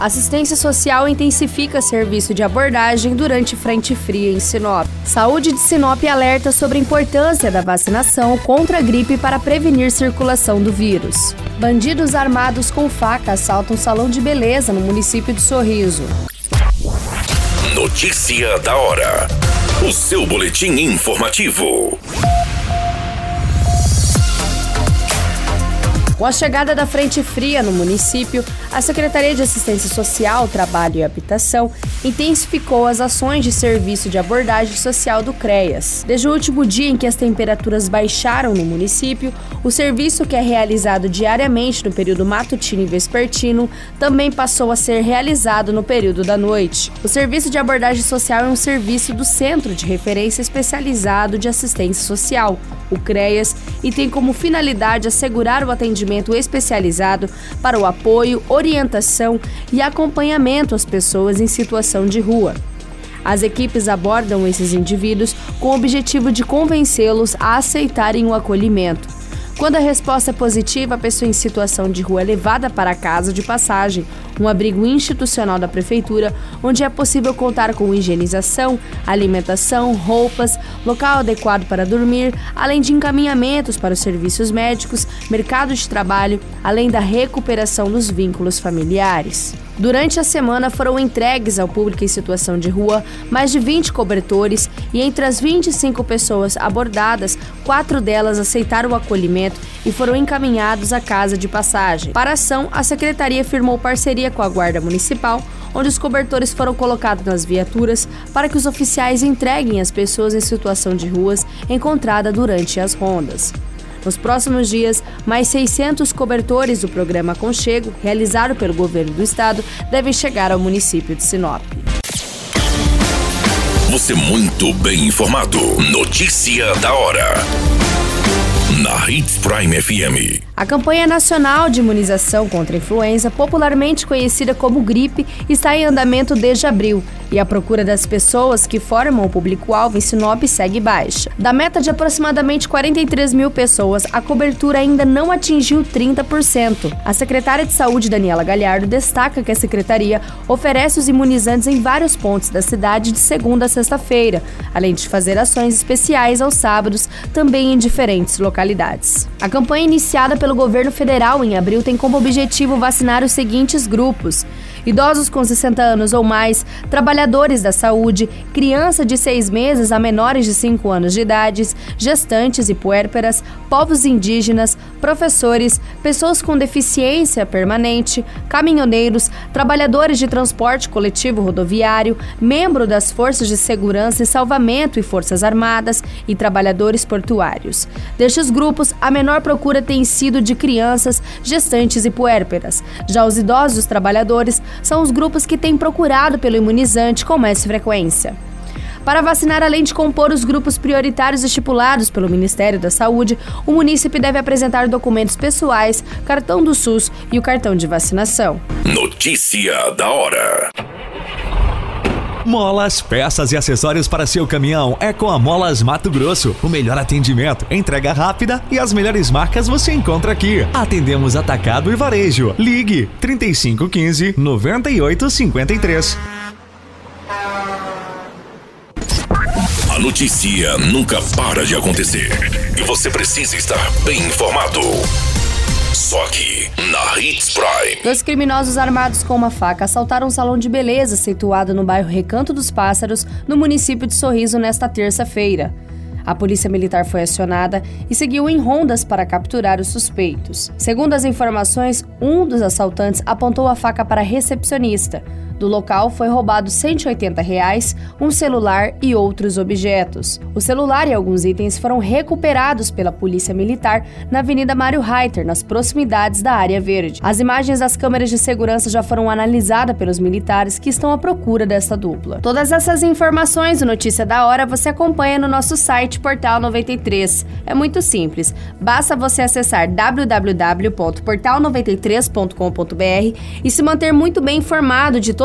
Assistência Social intensifica serviço de abordagem durante frente fria em Sinop. Saúde de Sinop alerta sobre a importância da vacinação contra a gripe para prevenir circulação do vírus. Bandidos armados com faca assaltam salão de beleza no município de Sorriso. Notícia da hora. O seu boletim informativo. Com a chegada da frente fria no município, a Secretaria de Assistência Social, Trabalho e Habitação intensificou as ações de serviço de abordagem social do CREAS. Desde o último dia em que as temperaturas baixaram no município, o serviço que é realizado diariamente no período matutino e vespertino também passou a ser realizado no período da noite. O serviço de abordagem social é um serviço do Centro de Referência Especializado de Assistência Social, o CREAS, e tem como finalidade assegurar o atendimento especializado para o apoio, orientação e acompanhamento às pessoas em situação de rua. As equipes abordam esses indivíduos com o objetivo de convencê-los a aceitarem o acolhimento. Quando a resposta é positiva, a pessoa em situação de rua é levada para a casa de passagem, um abrigo institucional da prefeitura, onde é possível contar com higienização, alimentação, roupas, local adequado para dormir, além de encaminhamentos para os serviços médicos, mercado de trabalho, além da recuperação dos vínculos familiares. Durante a semana foram entregues ao público em situação de rua mais de 20 cobertores e entre as 25 pessoas abordadas, quatro delas aceitaram o acolhimento e foram encaminhados à casa de passagem. Para a ação, a secretaria firmou parceria com a Guarda Municipal, onde os cobertores foram colocados nas viaturas para que os oficiais entreguem as pessoas em situação de ruas encontrada durante as rondas. Nos próximos dias, mais 600 cobertores do programa Conchego, realizado pelo governo do estado, devem chegar ao município de Sinop. Você muito bem informado. Notícia da hora. Na Hits Prime FM. A campanha nacional de imunização contra a influenza, popularmente conhecida como gripe, está em andamento desde abril e a procura das pessoas que formam o público-alvo em Sinop segue baixa. Da meta de aproximadamente 43 mil pessoas, a cobertura ainda não atingiu 30%. A secretária de Saúde, Daniela Galhardo, destaca que a secretaria oferece os imunizantes em vários pontos da cidade de segunda a sexta-feira, além de fazer ações especiais aos sábados, também em diferentes localidades. A campanha iniciada pelo governo federal em abril tem como objetivo vacinar os seguintes grupos: idosos com 60 anos ou mais, trabalhadores da saúde, criança de 6 meses a menores de 5 anos de idade, gestantes e puérperas, povos indígenas, professores, pessoas com deficiência permanente, caminhoneiros, trabalhadores de transporte coletivo rodoviário, membro das forças de segurança e salvamento e forças armadas e trabalhadores portuários. Destes grupos, a menor procura tem sido de crianças, gestantes e puérperas. Já os idosos trabalhadores são os grupos que têm procurado pelo imunizante com mais frequência. Para vacinar, além de compor os grupos prioritários estipulados pelo Ministério da Saúde, o munícipe deve apresentar documentos pessoais, cartão do SUS e o cartão de vacinação. Notícia da hora. Molas, peças e acessórios para seu caminhão é com a Molas Mato Grosso. O melhor atendimento, entrega rápida e as melhores marcas você encontra aqui. Atendemos atacado e varejo. Ligue 3515 9853. A notícia nunca para de acontecer e você precisa estar bem informado. Só aqui, na Hits Prime. Dois criminosos armados com uma faca assaltaram um salão de beleza situado no bairro Recanto dos Pássaros, no município de Sorriso, nesta terça-feira. A polícia militar foi acionada e seguiu em rondas para capturar os suspeitos. Segundo as informações, um dos assaltantes apontou a faca para a recepcionista. Do local foi roubado 180 reais, um celular e outros objetos. O celular e alguns itens foram recuperados pela Polícia Militar na Avenida Mário Reiter, nas proximidades da área verde. As imagens das câmeras de segurança já foram analisadas pelos militares que estão à procura desta dupla. Todas essas informações do Notícia da Hora você acompanha no nosso site Portal 93. É muito simples, basta você acessar www.portal93.com.br e se manter muito bem informado de